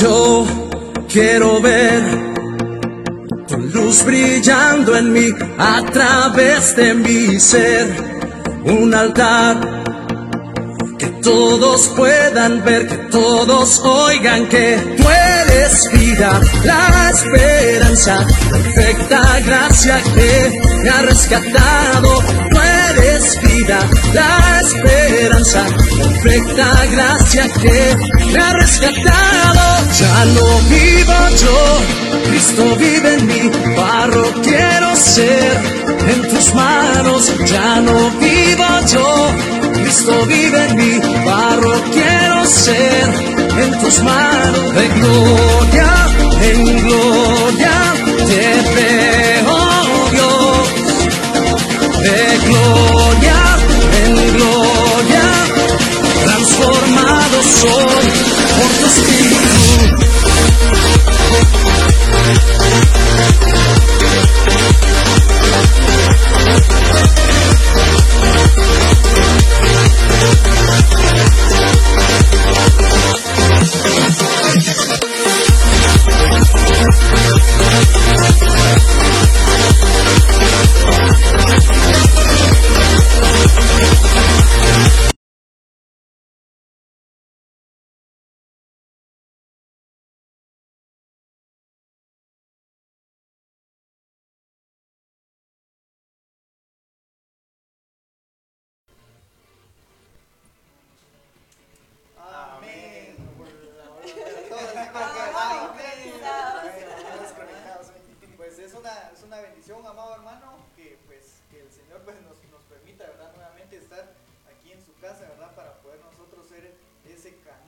Yo quiero ver tu luz brillando en mí a través de mi ser. Un altar que todos puedan ver, que todos oigan que tú eres vida, la esperanza, perfecta gracia que me ha rescatado es vida, la esperanza, perfecta gracia que me ha rescatado. Ya no vivo yo, Cristo vive en mí, barro quiero ser en tus manos. Ya no vivo yo, Cristo vive en mí, barro quiero ser en tus manos. En gloria en gloria te gloria, en gloria, transformado soy por tu espíritu.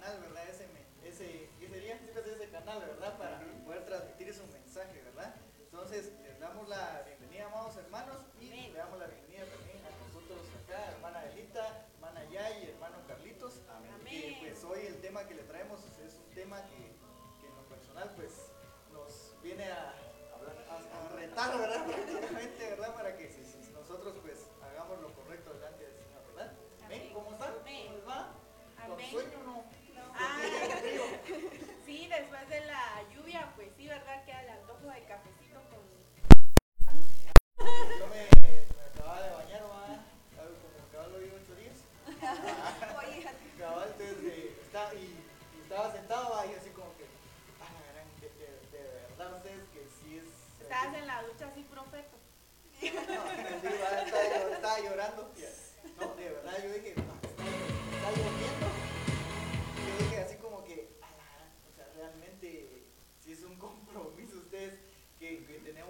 canal, ¿verdad? Ese, ese, ese día de ese canal, ¿verdad? Para poder transmitir su mensaje, ¿verdad? Entonces, les damos la bienvenida, amados hermanos, y le damos la bienvenida también a nosotros acá, hermana Elita, hermana Yay, hermano Carlitos. Amén. Amén. Y, pues hoy el tema que le traemos es un tema que, que en lo personal, pues, nos viene a, retar.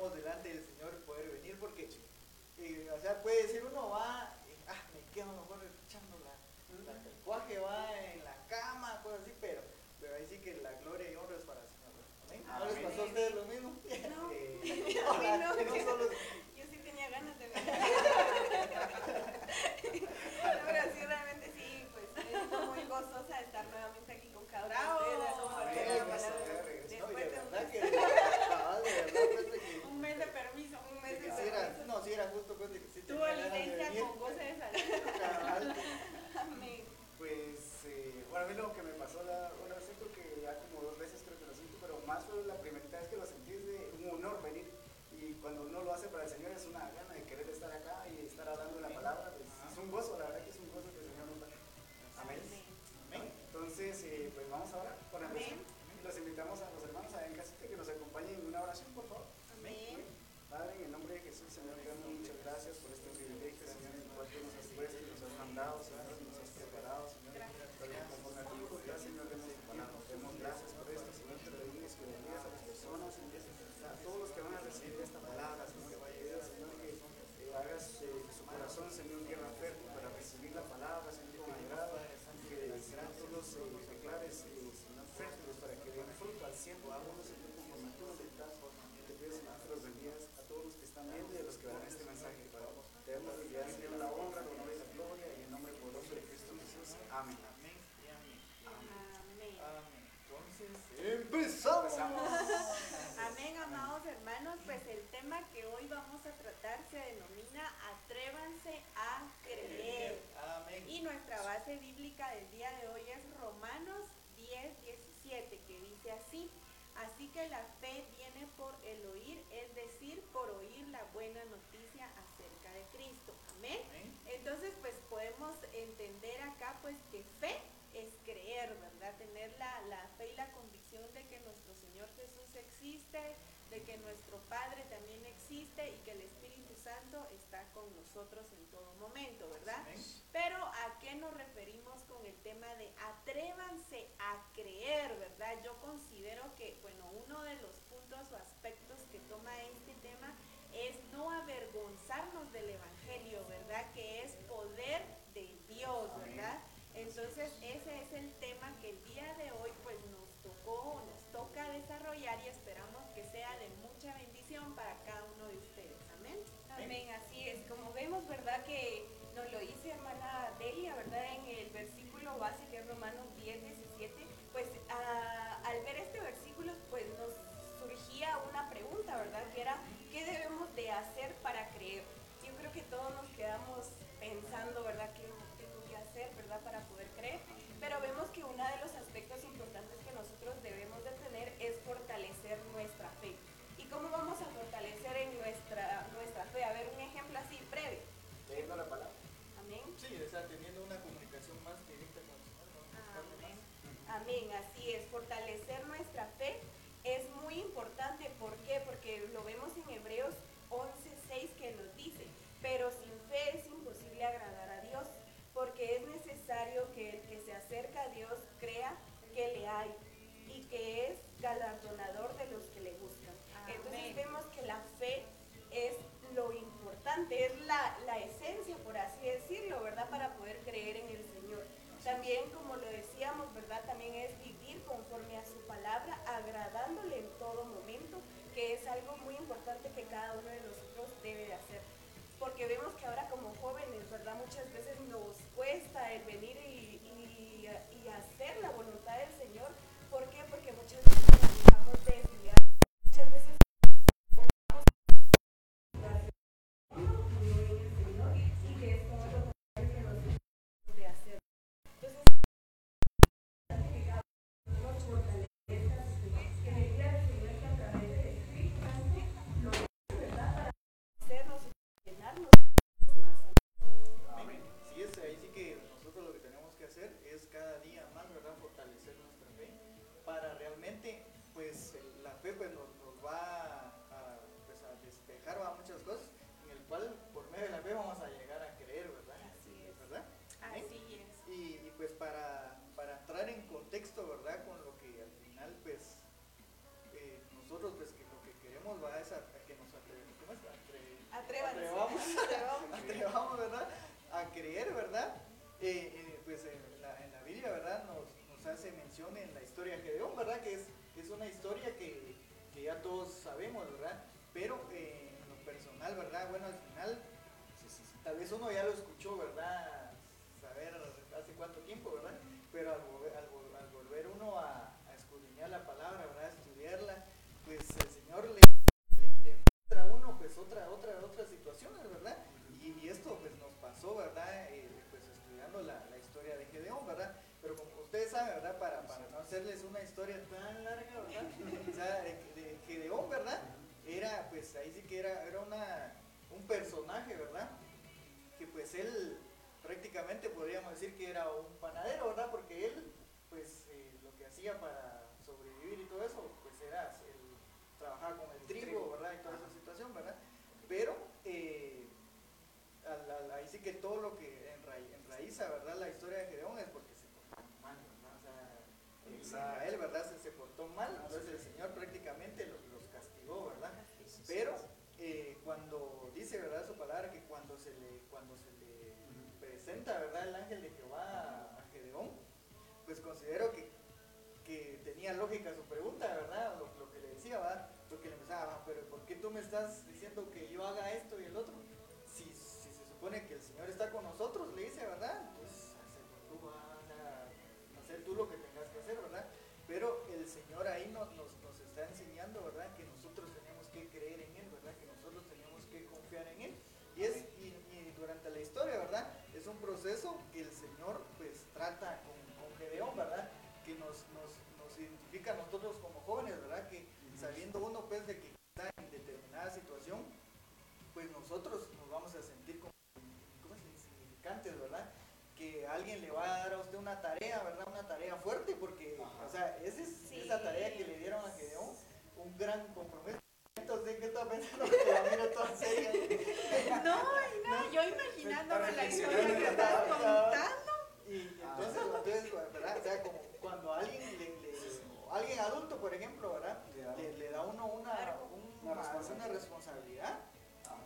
delante del Señor poder venir, porque, eh, o sea, puede decir uno va, eh, ah, me quedo mejor echando la, la, va en la cama, cosas así, pero, pero ahí sí que la gloria y honra es para el Señor. ¿No les pasó ustedes lo mismo? No. Eh, entonces el Señor prácticamente los, castigó, ¿verdad? Pero eh, cuando dice, ¿verdad? Su palabra, que cuando se le, cuando se le presenta, ¿verdad? El ángel de Jehová a Gedeón, pues considero que, que tenía lógica su pregunta, ¿verdad? Lo, que le decía, ¿verdad? Porque le pensaba, ah, pero ¿por qué tú me estás diciendo que yo haga esto y el otro? Si se supone que el Señor está con nosotros, proceso que el Señor pues trata con, con Gedeón, ¿verdad? Que nos, nos, nos, identifica a nosotros como jóvenes, ¿verdad? Que sabiendo uno pues de que está en determinada situación, pues nosotros nos vamos a sentir como, como insignificantes, ¿verdad? Que alguien le va a dar a usted una tarea, ¿verdad? Una tarea fuerte, porque, o sea, esa es esa tarea que le dieron a Gedeón, un gran compromiso estaba pensando que la mira toda seria. No, no, no, yo imaginándome la historia que estás contando. Y, entonces, ah, entonces, ¿verdad? O sea, como cuando alguien le, le alguien adulto, por ejemplo, ¿verdad? Le, le, da uno una, una, una responsabilidad. Una responsabilidad.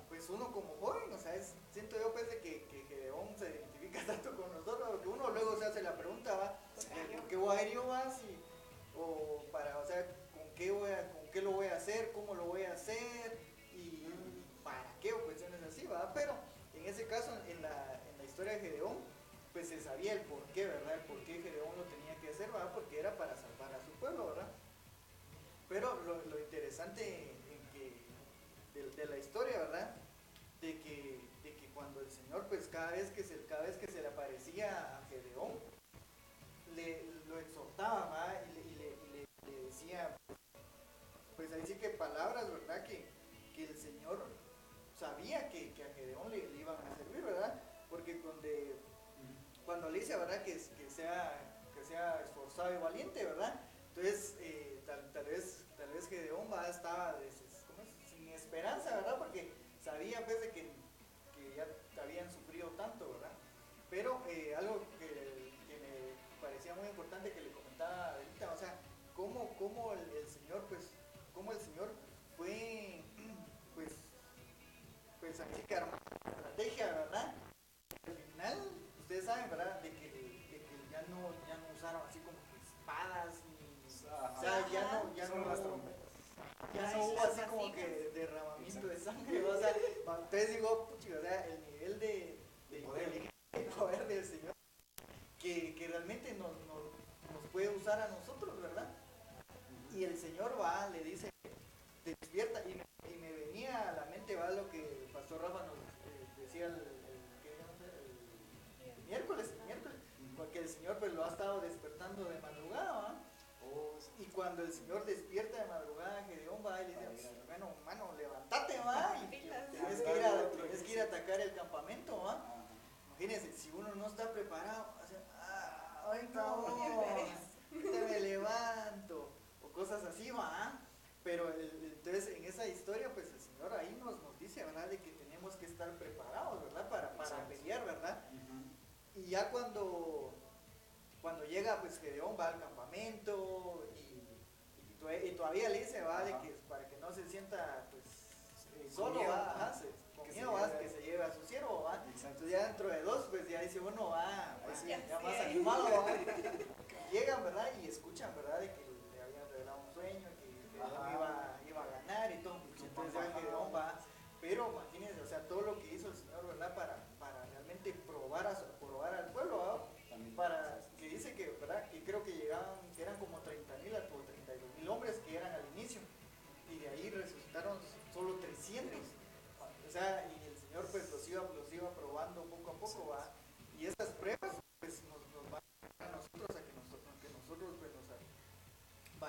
Pues uno como joven, o sea, es, siento yo pues de que, que, que León se identifica tanto con nosotros, porque uno luego se hace la pregunta, ¿va? ¿Por qué voy a ir yo más? Y, o para, o sea, ¿con qué voy a, con qué lo voy a hacer? ¿Cómo lo voy a hacer? Y, para qué, o cuestiones así, ¿va? Pero en ese caso, en la, historia de Gedeón, pues se sabía el por qué, ¿verdad? El por qué Gedeón lo tenía que hacer, ¿verdad? Porque era para salvar a su pueblo, ¿verdad? Pero lo, interesante de, la historia, ¿verdad? De que, de que cuando el Señor, pues cada vez que se, cada vez que se le aparecía a Gedeón, le, lo exhortaba, ahí sí que palabras, ¿verdad? Que, que el Señor sabía que, que a Gedeón le, iban a servir, ¿verdad? Porque cuando, cuando le dice, ¿verdad? Que, que, sea, que sea esforzado y valiente, ¿verdad? Entonces, eh, tal, tal vez, tal vez Gedeón va, estaba des- ¿cómo es? sin esperanza, ¿verdad? Porque sabía pues de que, que ya habían sufrido tanto, ¿verdad? Pero eh, algo que, que me parecía muy importante que le comentaba ahorita, o sea, cómo, cómo el,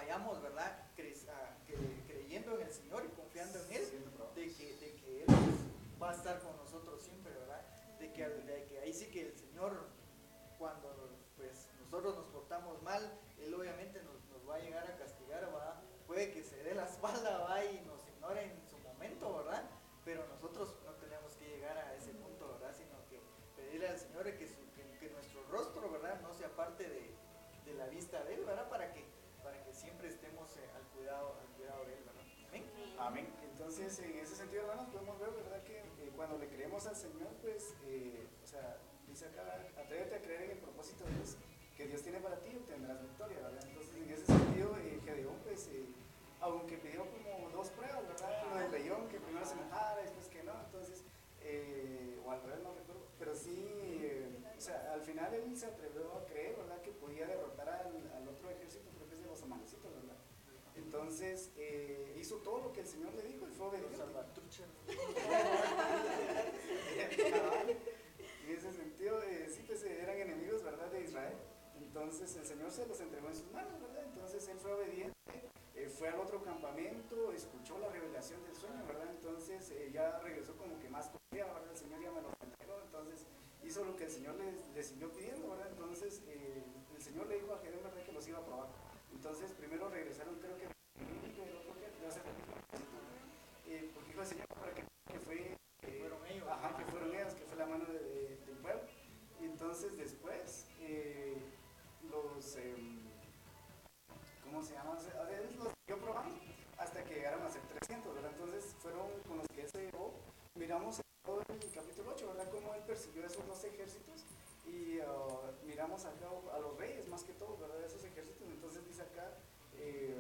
vayamos verdad Cre- creyendo en el Señor y confiando en Él de que, de que Él va a estar con nosotros siempre, ¿verdad? De que, de que ahí sí que el Señor, cuando pues, nosotros nos portamos mal, Él obviamente nos, nos va a llegar a castigar, ¿verdad? Puede que se dé la espalda, ¿va? Y nos ignore en su momento, ¿verdad? Pero nosotros no tenemos que llegar a ese punto, ¿verdad? Sino que pedirle al Señor que, su- que, que nuestro rostro, ¿verdad? No sea parte de, de la vista de Él, ¿verdad? Para que, para que siempre estemos eh, al, cuidado, de Él, ¿verdad? Amén. Entonces, en ese sentido, hermanos, podemos ver, ¿verdad? Que eh, cuando le creemos al Señor, pues, eh, o sea, dice acá, atrévete a creer en el propósito de Dios que Dios tiene para ti y obtendrás victoria, ¿verdad? Entonces, en ese sentido, eh, Gedeón, pues, eh, aunque pidió como dos pruebas, ¿verdad? Lo del león, que primero se enojara, después que no, entonces, o al revés, no recuerdo, pero sí, o sea, al final él se atrevió a creer, ¿verdad? Que podía derrotar al, al otro ejército, creo que es de los amalecitos, ¿verdad? Entonces eh, hizo todo lo que el Señor le dijo y fue obediente. En ese sentido, eh, sí, pues eh, eran enemigos, ¿verdad? De Israel. Entonces el Señor se los entregó en sus manos, ¿verdad? Entonces él fue obediente, eh, fue al otro campamento, escuchó la revelación del sueño, ¿verdad? Entonces ya regresó como que más confiado, ¿verdad? El Señor ya me lo entregó, entonces hizo lo que el Señor le, le siguió pidiendo, ¿verdad? Entonces el Señor le dijo a Gedeón, ¿verdad? Que los iba a probar. Entonces primero regresaron, creo que, se llama? O sea, los siguió probando hasta que llegaron a ser 300, ¿verdad? Entonces fueron con los que se llevó. Miramos en todo el capítulo 8, ¿verdad? Cómo él persiguió esos dos ejércitos y uh, miramos acá a los reyes más que todo, ¿verdad? Esos ejércitos. Entonces dice acá, eh,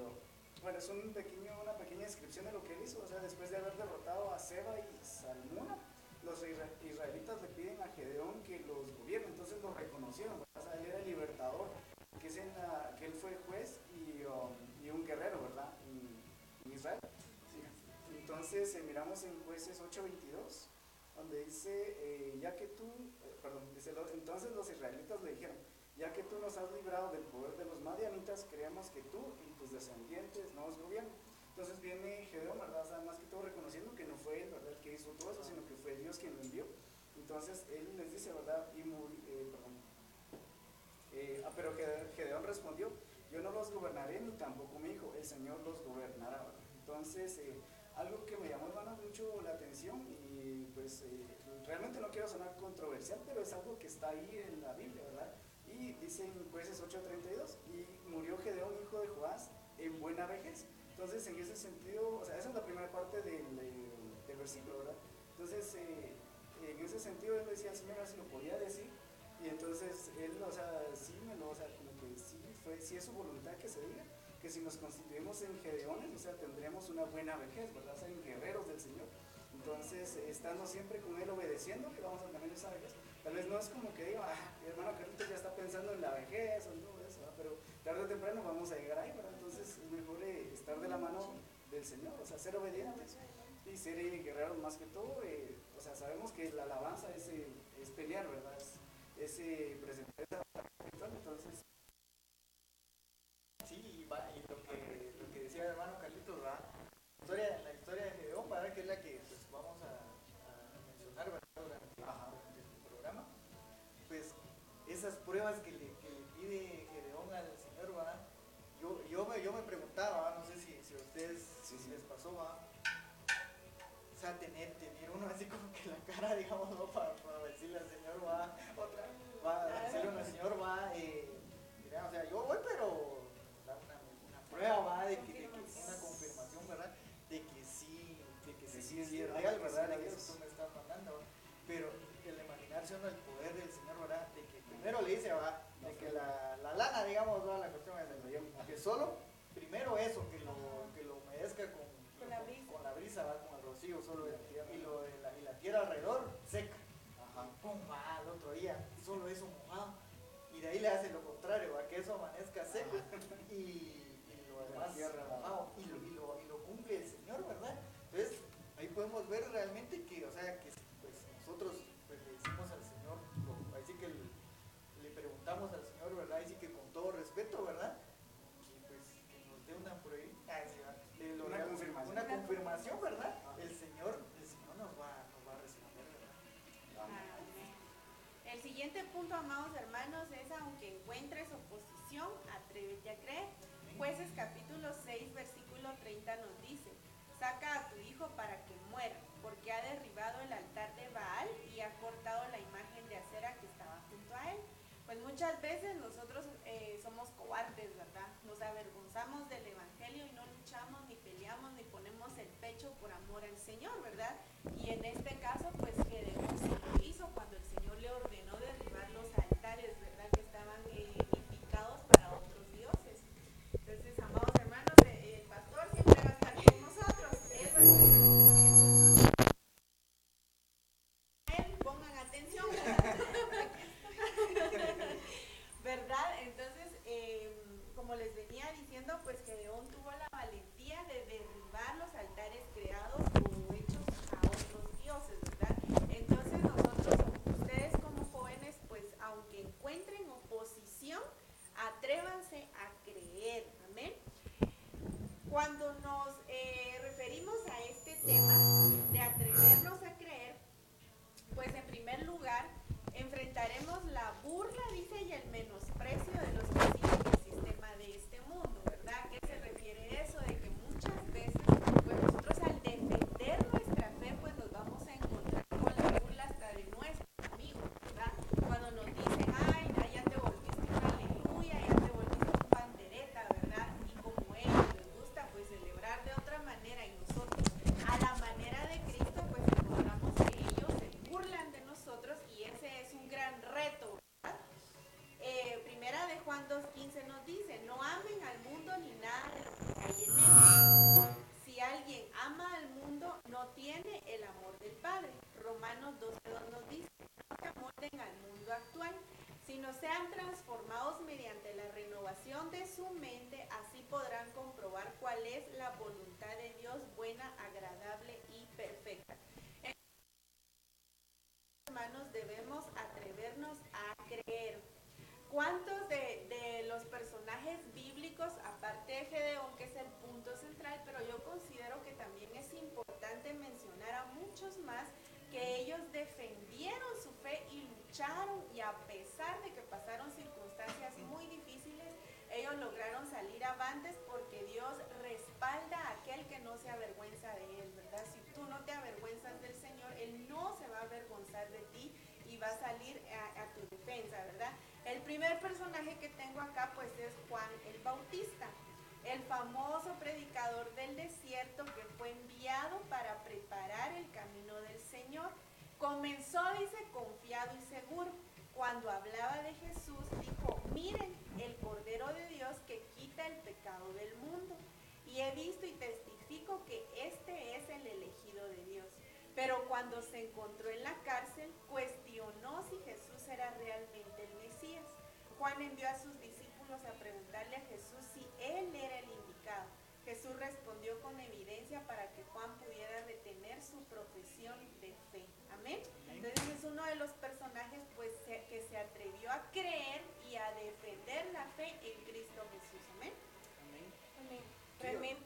bueno, es un pequeño, una pequeña descripción de lo que él hizo, o sea, después de haber derrotado a Seba y Salmuna, los israelitas le piden a Gedeón que los gobierne, entonces lo reconocieron, o sea, él era el libertador, que, es en la, que él fue juez y, um, y un guerrero, ¿verdad? En, en Israel. Sí. Entonces, eh, miramos en jueces 8.22, donde dice, eh, ya que tú, eh, perdón, dice, entonces los israelitas le dijeron, ya que tú nos has librado del poder de los madianitas, creemos que tú y tus descendientes nos gobiernan. Entonces viene Gedeón, ¿verdad? O sea, más que todo reconociendo que no fue él, ¿verdad?, que hizo todo eso, sino que fue Dios quien lo envió. Entonces él les dice, ¿verdad? Y muy, eh, perdón. Eh, ah, pero Gedeón respondió, yo no los gobernaré ni tampoco mi hijo, el Señor los gobernará, ¿verdad? Entonces, eh, algo que me llamó, hermano, mucho la atención y pues eh, realmente no quiero sonar controversial, pero es algo que está ahí en la Biblia, ¿verdad? Y dice en jueces 8.32, y murió Gedeón, hijo de Joás, en buena vejez. Entonces, en ese sentido, o sea, esa es la primera parte del, versículo, ¿verdad? Entonces, eh, en ese sentido, él decía al Señor si lo podía decir, y entonces él, o sea, sí me lo, o sea, como que sí, fue, sí es su voluntad que se diga, que si nos constituimos en Gedeones, o sea, tendremos una buena vejez, ¿verdad? O sea, en guerreros del Señor. Entonces, estando siempre con Él obedeciendo, que vamos a tener esa vejez. Tal vez no es como que diga, ah, mi hermano Carlitos ya está pensando en la vejez o todo eso, pero tarde o temprano vamos a llegar ahí, ¿verdad? Entonces, es mejor eh, estar de la mano del Señor, o sea, ser obedientes y ser eh, guerreros más que todo. Eh, o sea, sabemos que la alabanza es, eh, pelear, ¿verdad? Es, es eh, presentar esa pasó, sea, tener, tener uno así como que la cara, digamos, ¿no? para, para decirle al Señor, va, otra, va a decirle al Señor, va, eh, mira, o sea, yo voy, pero una, una prueba, va, de que, de que una confirmación, ¿verdad? De que sí, de que sí, sí es sí, real, que ¿verdad? sí De que es. eso tú me estás mandando, pero el imaginarse uno el poder del Señor, ¿verdad? De que primero le dice, va, de que la, la lana, digamos, va, la cuestión es de que solo, primero eso, que lo humedezca con, Con la brisa. con la brisa, va, con el rocío, solo, y, lo de la, y la tierra alrededor seca. Ajá. pum, va, al otro día, solo eso mojado. Y de ahí le hace lo contrario, va, que eso amanezca seco y, y lo demás mojado. Y lo, y, lo, y lo cumple el Señor, ¿verdad? Entonces, ahí podemos ver realmente que, o sea, que pues, nosotros pues, le decimos al Señor, lo- ahí sí que le, le preguntamos al Señor, ¿verdad? Ahí sí que con todo respeto, ¿verdad? Punto, amados hermanos, es aunque encuentres oposición, atrévete a creer. Jueces capítulo 6, versículo 30 nos dice, saca a tu hijo para que muera, porque ha derribado el altar de Baal y ha cortado la imagen de acera que estaba junto a él. Pues muchas veces nosotros eh, somos cobardes, ¿verdad? Nos avergonzamos del Evangelio y no luchamos, ni peleamos, ni ponemos el pecho por amor al Señor, ¿verdad? Y en este pues Gedeón tuvo la valentía de derribar los altares creados o hechos a otros dioses, ¿verdad? Entonces nosotros, ustedes como jóvenes, pues aunque encuentren oposición, atrévanse a creer, amén. Cuando nos eh, referimos a este tema de atrevernos a creer, pues en primer lugar enfrentaremos la burla, dice, y el menosprecio de los que siguen el sistema de este mundo, ¿verdad? ¿A qué se refiere eso? De que muchas veces, pues nosotros al defender ¿Cuántos de, de, los personajes bíblicos, aparte de Gedeón, que es el punto central, pero yo considero que también es importante mencionar a muchos más que ellos defendieron su fe y lucharon y a pesar de que pasaron circunstancias muy difíciles, ellos lograron salir avantes porque Dios respalda a aquel que no se avergüenza de él, ¿verdad? Si tú no te avergüenzas del Señor, Él no se va a avergonzar de ti y va a salir a, a tu defensa, ¿verdad? El primer personaje que tengo acá pues es Juan el Bautista el famoso predicador del desierto que fue enviado para preparar el camino del Señor. Comenzó, dice, confiado y seguro. Cuando hablaba de Jesús, dijo, miren, el Cordero de Dios que quita el pecado del mundo. Y he visto y testifico que este es el elegido de Dios. Pero cuando se encontró en la cárcel, cuestionó si Jesús era realmente. Juan envió a sus discípulos a preguntarle a Jesús si él era el indicado. Jesús respondió con evidencia para que Juan pudiera retener su profesión de fe. Amén. Entonces es uno de los personajes pues que se atrevió a creer y a defender la fe en Cristo Jesús. Amén. Amén. Realmente,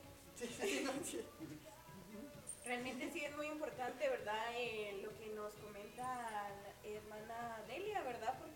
realmente sí es muy importante, ¿verdad? Eh, lo que nos comenta la hermana Delia, ¿verdad? Porque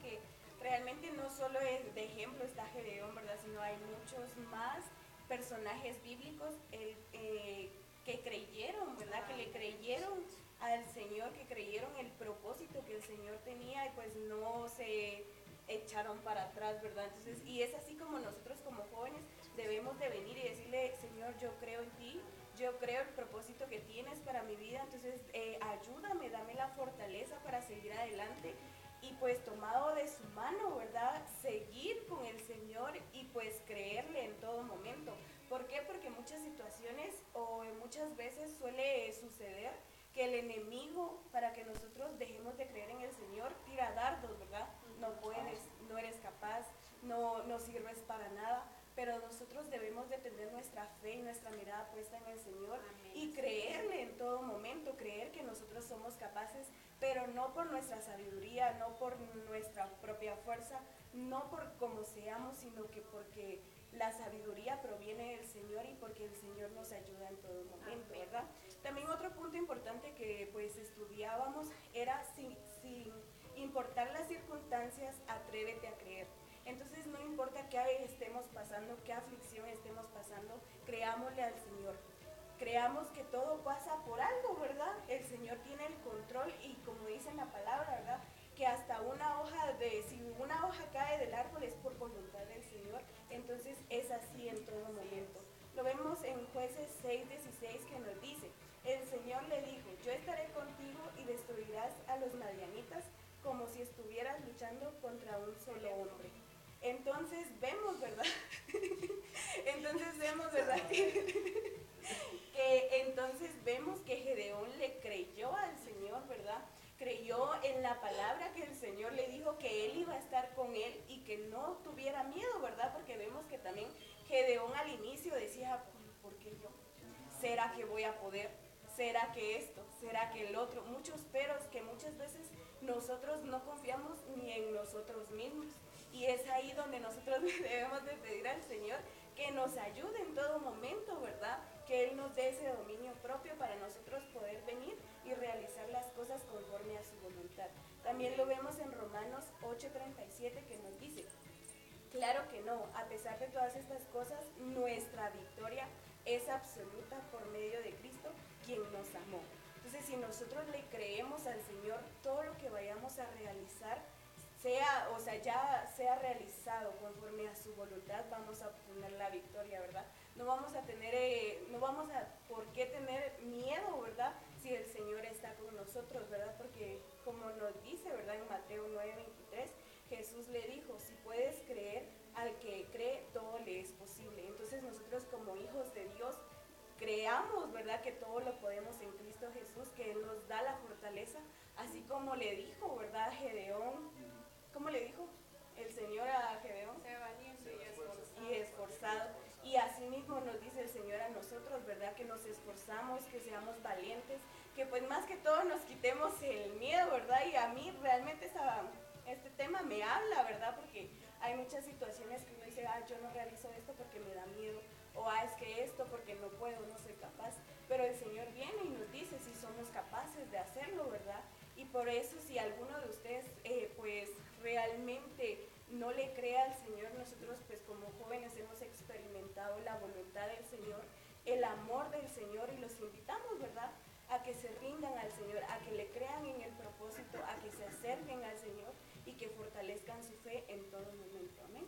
realmente no solo es de ejemplo está Gedeón, ¿verdad? Sino hay muchos más personajes bíblicos eh, que creyeron, ¿verdad? Que le creyeron al Señor, que creyeron el propósito que el Señor tenía y pues no se echaron para atrás, ¿verdad? Entonces, y es así como nosotros como jóvenes debemos de venir y decirle, Señor, yo creo en ti, yo creo el propósito que tienes para mi vida, entonces eh, ayúdame, dame la fortaleza para seguir adelante y pues tomado de su mano, ¿verdad? Seguir con el Señor y pues creerle en todo momento. ¿Por qué? Porque muchas situaciones o muchas veces suele suceder que el enemigo, para que nosotros dejemos de creer en el Señor, tira dardos, ¿verdad? No puedes, no eres capaz, no, no sirves para nada pero nosotros debemos de tener nuestra fe y nuestra mirada puesta en el Señor y creerle en todo momento, creer que nosotros somos capaces, pero no por nuestra sabiduría, no por nuestra propia fuerza, no por como seamos, sino que porque la sabiduría proviene del Señor y porque el Señor nos ayuda en todo momento, ¿verdad? También otro punto importante que pues estudiábamos era sin, sin importar las circunstancias, atrévete a creer. Entonces no importa qué estemos pasando, qué aflicción estemos pasando, creámosle al Señor. Creamos que todo pasa por algo, ¿verdad? El Señor tiene el control y como dice la palabra, ¿verdad? Que hasta una hoja de, si una hoja cae del árbol es por voluntad del Señor, entonces es así en todo momento. Lo vemos en jueces 6:16 que nos dice, el Señor le dijo, yo estaré contigo y destruirás a los madianitas como si estuvieras luchando contra un solo hombre. Entonces vemos, ¿verdad? entonces vemos, ¿verdad? Que entonces vemos que Gedeón le creyó al Señor, ¿verdad? Creyó en la palabra que el Señor le dijo que él iba a estar con él y que no tuviera miedo, ¿verdad? Porque vemos que también Gedeón al inicio decía, ¿por qué yo? ¿Será que voy a poder? ¿Será que esto? ¿Será que el otro? Muchos peros que muchas veces nosotros no confiamos ni en nosotros mismos. Y es ahí donde nosotros debemos de pedir al Señor que nos ayude en todo momento, ¿verdad? Que Él nos dé ese dominio propio para nosotros poder venir y realizar las cosas conforme a su voluntad. También lo vemos en Romanos 8:37 que nos dice, claro que no, a pesar de todas estas cosas, nuestra victoria es absoluta por medio de Cristo, quien nos amó. Entonces, si nosotros le creemos al Señor, todo lo que vayamos a realizar, sea, o sea, ya sea realizado conforme a su voluntad, vamos a obtener la victoria, ¿verdad? No vamos a tener, eh, no vamos a por qué tener miedo, ¿verdad? Si el Señor está con nosotros, ¿verdad? Porque como nos dice, ¿verdad? En Mateo 9:23, Jesús le dijo, si puedes creer, al que cree, todo le es posible. Entonces nosotros como hijos de Dios, creamos, ¿verdad? Que todo lo podemos en Cristo Jesús, que Él nos da la fortaleza, así como le dijo, ¿verdad? Gedeón, ¿cómo le dijo el Señor a Gedeón? Sea valiente y esforzado. Y esforzado. Mismo nos dice el Señor a nosotros, ¿verdad? Que nos esforzamos, que seamos valientes, que pues más que todo nos quitemos el miedo, ¿verdad? Y a mí realmente esta, este tema me habla, ¿verdad? Porque hay muchas situaciones que uno dice, ah, yo no realizo esto porque me da miedo, o ah, es que esto porque no puedo, no soy capaz. Pero el Señor viene y nos dice si somos capaces de hacerlo, ¿verdad? Y por eso si alguno de ustedes eh, pues realmente no le crea al Señor, nosotros pues como jóvenes hemos la voluntad del Señor, el amor del Señor y los invitamos, ¿verdad? A que se rindan al Señor, a que le crean en el propósito, a que se acerquen al Señor y que fortalezcan su fe en todo momento. Amén.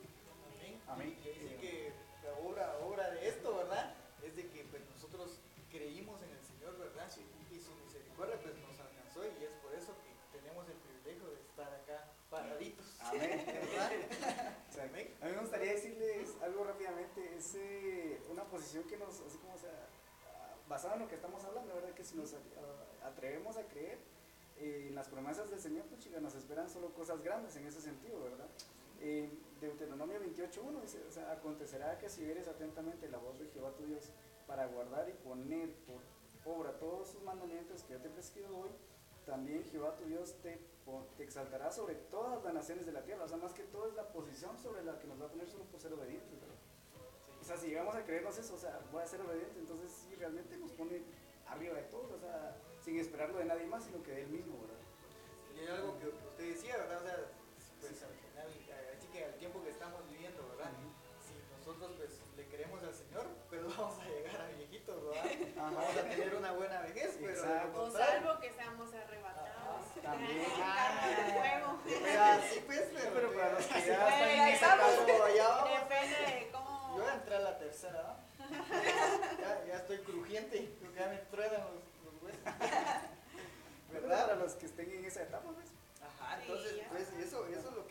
Amén. Amén. Así que la obra, obra de esto, ¿verdad? Es de que pues, nosotros creímos en el Señor, ¿verdad? Y su misericordia pues, nos alcanzó y es por eso que tenemos el privilegio de estar acá paraditos. Amén. Amén. A mí me gustaría rápidamente. Es eh, una posición que nos, así como sea, basada en lo que estamos hablando, ¿verdad? Que si nos atrevemos a creer eh, en las promesas del Señor, pues chicas, nos esperan solo cosas grandes en ese sentido, ¿verdad? Eh, Deuteronomio 28.1 dice, o sea, acontecerá que si eres atentamente la voz de Jehová tu Dios para guardar y poner por obra todos sus mandamientos que yo te he prescrito hoy, también Jehová tu Dios te, te, exaltará sobre todas las naciones de la tierra. O sea, más que todo es la posición sobre la que nos va a poner solo por ser obedientes, ¿verdad? O sea, si llegamos a creernos eso, o sea, voy a ser obediente, entonces sí, realmente nos pone arriba de todo, o sea, sin esperarlo de nadie más, sino que de él mismo, ¿verdad? Y hay algo que usted decía, ¿verdad? O sea, pues al final, así que al tiempo que estamos viviendo, ¿verdad? Si nosotros pues le queremos al Señor, pero vamos a llegar a viejitos, ¿verdad? Vamos a tener una buena vejez, pero o salvo que seamos arrebatados. También. fuego. sí, pues, pero, Pero para los que ya están en esa vamos. Pero ya. Yo voy a entrar a la tercera, ¿no? ya, ya estoy crujiente, creo que ya me truenan los, los huesos. ¿verdad? Para los que estén en esa etapa, pues. Ajá, entonces, pues eso, eso es lo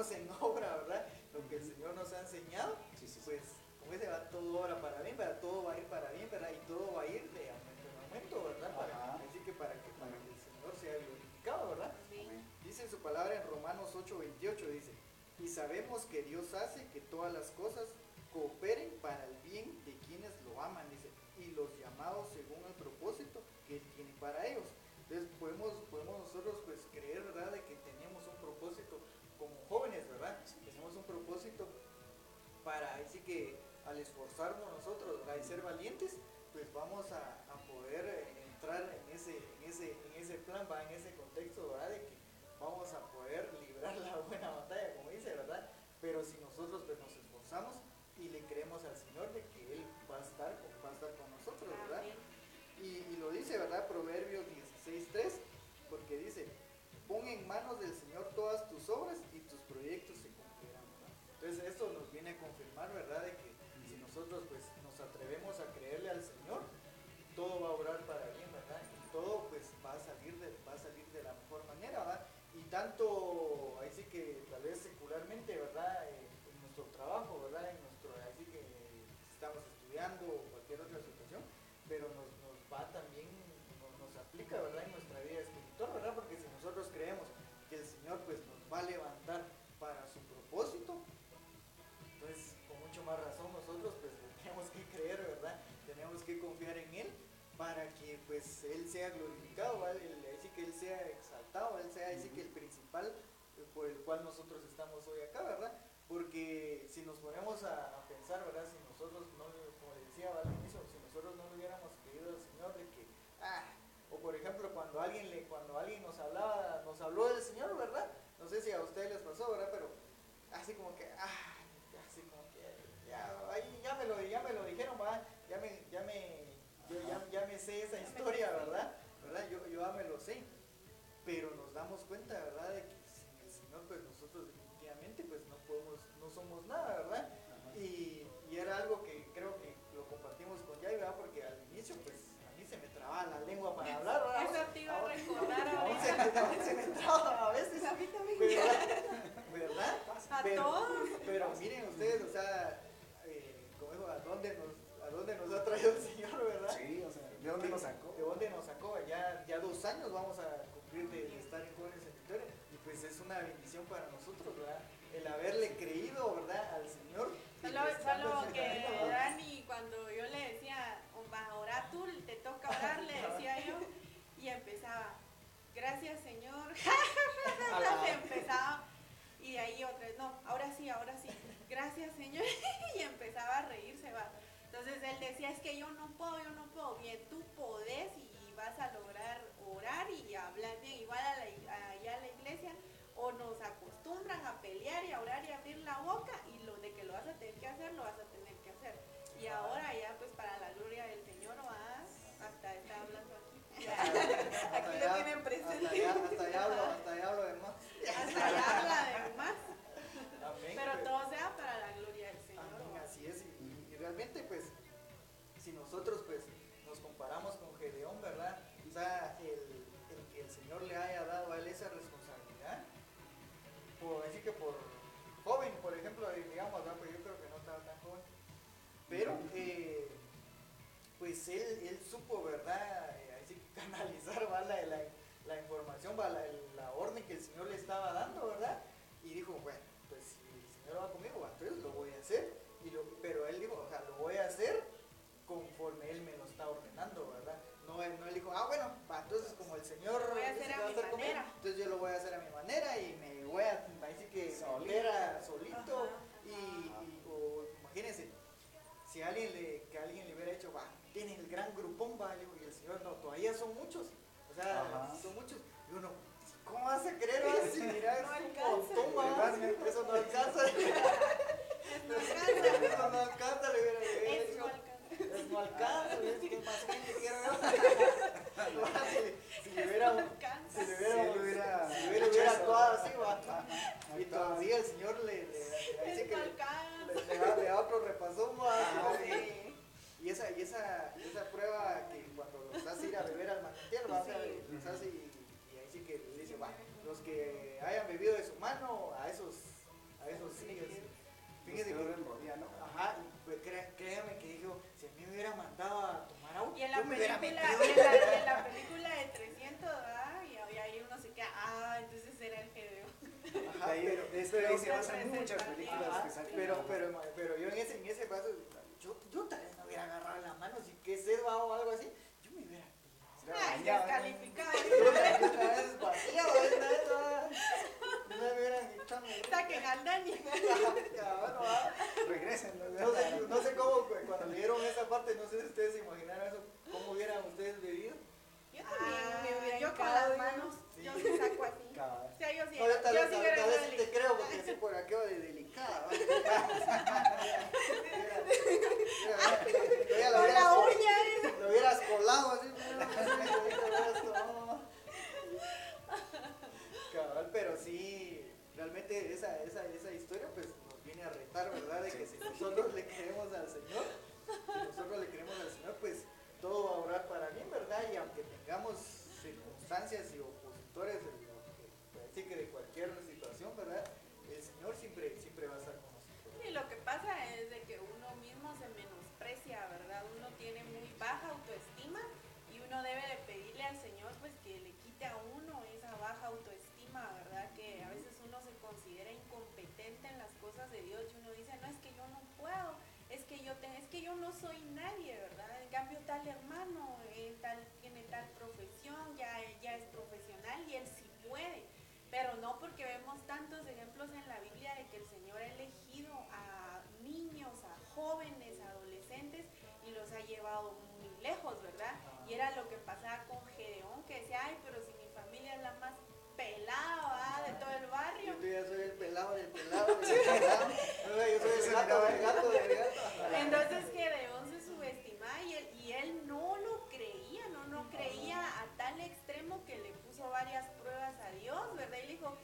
ponemos en obra, ¿verdad? Lo que el Señor nos ha enseñado, Sí, sí, pues como dice, va todo obra para bien, ¿verdad? Todo va a ir para bien, ¿verdad? Y todo va a ir de aumento en aumento, ¿verdad? Para, así que para que, para que el Señor sea glorificado, ¿verdad? Dice en su palabra en Romanos 8:28, dice, y sabemos que Dios hace que todas las cosas cooperen para el bien de quienes lo aman, dice, y los llamados según el propósito que Él tiene para ellos. Entonces podemos, que al esforzarnos nosotros, ¿verdad? y ser valientes, pues vamos a, poder eh, entrar en ese, en, ese, en ese plan, ¿va? en ese contexto, para que pues Él sea glorificado, ¿vale? El- Así que Él sea exaltado, Él sea así que el principal eh, por el cual nosotros estamos hoy acá, ¿verdad? Porque si nos ponemos a, a pensar, ¿verdad? Si nosotros no, como le decía al inicio, si nosotros no hubiéramos creído al Señor de que, ah, o por ejemplo cuando alguien le, cuando alguien nos hablaba, nos habló del Señor, ¿verdad? No sé si a ustedes les pasó, ¿verdad? Pero así como que, esa historia, ¿verdad? ¿verdad? Yo, yo ya me lo sé. Pero nos damos cuenta, ¿verdad? De que sin el Señor, pues nosotros definitivamente pues no podemos, no somos nada, ¿verdad? Y, era algo que creo que lo compartimos con Yai, ¿verdad? Porque al inicio, pues a mí se me trababa la lengua para hablar, ¿verdad? Eso te iba a recordar ahora. Se, me traba a veces. A mí también. ¿Verdad? A pero, todos. Pero miren ustedes, o sea, eh, como digo, ¿a dónde nos, a dónde nos ha traído el Señor? Sacó? ¿De dónde nos sacó? Ya, ya dos años vamos a cumplir de, de estar en Jóvenes en Victoria. Y pues es una bendición para nosotros, ¿verdad? El haberle creído, ¿verdad? Al Señor. Solo, en que. Dani, cuando yo le decía, va, ora tú, te toca orar, le decía yo, y empezaba, gracias Señor, empezaba, y de ahí otra vez, no, ahora sí, ahora sí, gracias Señor, y empezaba a reírse, va. Entonces él decía, es que yo no puedo, yo no ahora ya pues para la gloria del Señor vas, hasta está hablando aquí. Aquí lo tienen presente. Hasta allá, hasta allá hablo, hasta allá hablo de más. Hasta allá habla de más. Amén. Pero pues. todo sea para la gloria del Señor. Amén, así es. Y, y realmente, pues, si nosotros, pues, nos comparamos con Gedeón, ¿verdad? O sea, el, el que el Señor le haya dado a él esa responsabilidad, por decir que por joven, por ejemplo, digamos, ¿verdad? Pues yo creo que no estaba tan joven. Pero, eh, pues él, él supo, ¿verdad? Eh, ahí sí que canalizar, ¿va? La, la, la información, ¿va? La, la orden que el Señor le estaba dando, ¿verdad? Y dijo, bueno, pues si el Señor va conmigo, entonces lo voy a hacer. Y lo, pero él dijo, o sea, lo voy a hacer conforme Él me lo está ordenando, ¿verdad? No, él, no él dijo, ah, bueno, entonces como el Señor voy a hacer a mi estar conmigo, manera. entonces yo lo voy a hacer a mi manera y me voy a, decir que Solito. meter a- solito Ajá. y, y- o imagínense, si alguien le, que alguien le hubiera hecho, va, tienes el gran grupón, va, le digo, y el Señor, no, todavía son muchos, o sea, Ajá. son muchos, y uno, ¿cómo vas a creer, va? Si mira, No es un alcanza. montón, va, eso no alcanza, No alcanza. eso no alcanza, le hubiera le hubiera Eso dicho, alcanza. es no alcanza, es que más gente quiero si, si le hubiera, No alcanza. si le hubiera, Si él hubiera actuado eso. así, va. Y todavía el Señor le, le, Eso que le, le- le da, le da otro repasón, va. Ah, Sí. Y esa, y esa, y esa prueba que cuando los hace ir a beber al manantial, va, o sea, Sí. los hace y, y ahí sí que le dice, va, los que hayan bebido de su mano, a esos, a esos sí. Fíjese que, rodilla, ¿no? Ajá, pues créame que dijo, si a mí me hubiera mandado a tomar agua, Y en la yo me hubiera película, metido. y en la, y en la película de 300, ¿verdad? Y, y ahí uno se queda, ah, entonces era el Gedeón. Ajá, Ahí- pero, se basan muchas películas Ajá, que salen. pero, pero, pero yo en ese, en ese paso, yo, yo tal vez no hubiera agarrado la mano, si que se va o algo así, yo me hubiera Ay, descalificado. Yo una vez vacía, una vez, ah, no me hubieran echado. Saquen al Dani. Ah. Regresen, ¿no? Sé, no sé cómo, cu- cuando leyeron esa parte, no sé si ustedes se imaginaron eso, cómo hubieran ustedes bebido. Yo también Ah, me hubiera yo con las manos, Sí. yo sí saco así. Sea, yo sí, yo tal yo vez, sí te creo, porque así por aquello de delicada. lo Con la uña esa. Lo hubieras colado así. Cabal, pero sí, realmente esa, esa, esa historia pues nos viene a retar, ¿verdad? De que si nosotros le creemos al Señor, si nosotros le creemos al Señor, pues todo va a orar para bien, ¿verdad? Y aunque tengamos circunstancias y opositores, de lo que- pues, que de cualquier situación, ¿verdad? El Señor siempre, siempre va a estar con nosotros. Y lo que pasa es de que uno mismo se menosprecia, ¿verdad? Uno tiene muy baja autoestima y uno debe de pedirle al Señor pues que le quite a uno esa baja autoestima, ¿verdad? Que a veces uno se considera incompetente en las cosas de Dios y uno dice, no, es que yo no puedo, es que yo, te- es que yo no soy nadie, ¿verdad? En cambio tal hermano, él tal, tiene tal profesión, ya, ya es profesional y él sí puede. Pero no porque vemos tantos ejemplos en la Biblia de que el Señor ha elegido a niños, a jóvenes, a adolescentes y los ha llevado muy lejos, ¿verdad? Y era lo que pasaba con Gedeón, que decía, ay, pero si mi familia es la más pelada de todo el barrio. Yo ya soy el pelado del pelado del pelado. No, Yo soy el gato del gato del gato. Entonces Gedeón se subestimaba y él, y él no lo creía, no, no creía a tal extremo que le puso varias pruebas a Dios, ¿verdad? Y le dijo,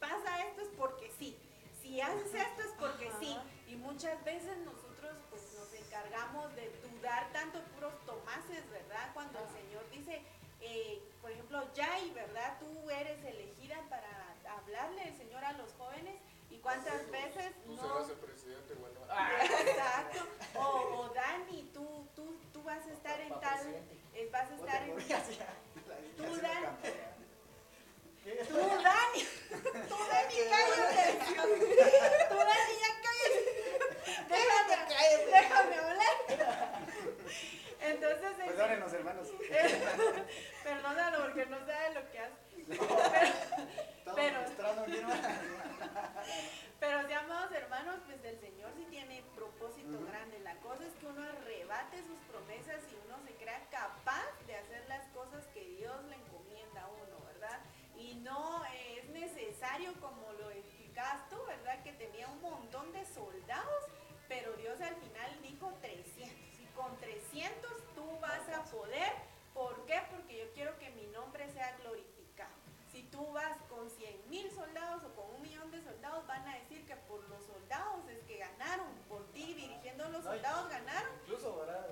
pasa esto es porque sí, si haces esto es porque sí. Y muchas veces nosotros pues nos encargamos de dudar tanto puros tomases, ¿verdad? Cuando el Señor dice, eh, por ejemplo, Yay, ¿verdad? Tú eres elegida para hablarle el Señor a los jóvenes y cuántas veces Tú no... serás el presidente, bueno. Exacto. O, o Dani, tú, tú, tú vas a estar en tal, eh, vas a estar en... Tú, Dan. Tú, Dani, tú, Dani, cállate. Tú, Dani, ya cállate. Déjame, déjame hablar. Entonces, el- Perdónenos, hermanos. perdónalo porque no sabe lo que hace. Estamos Pero- hermana. Pero si amados hermanos, pues el Señor sí tiene propósito grande. La cosa es que uno arrebate sus promesas y uno se crea capaz de hacer las cosas que Dios le encomienda a uno, ¿verdad? Y no eh, como lo explicas tú, ¿verdad? Que tenía un montón de soldados, pero Dios al final dijo 300. Y con 300 tú vas a poder. ¿Por qué? Porque yo quiero que mi nombre sea glorificado. Si tú vas con 100 mil soldados o con un millón de soldados, van a decir que por los soldados es que ganaron, por ti dirigiendo a los soldados ganaron. Incluso, ¿verdad?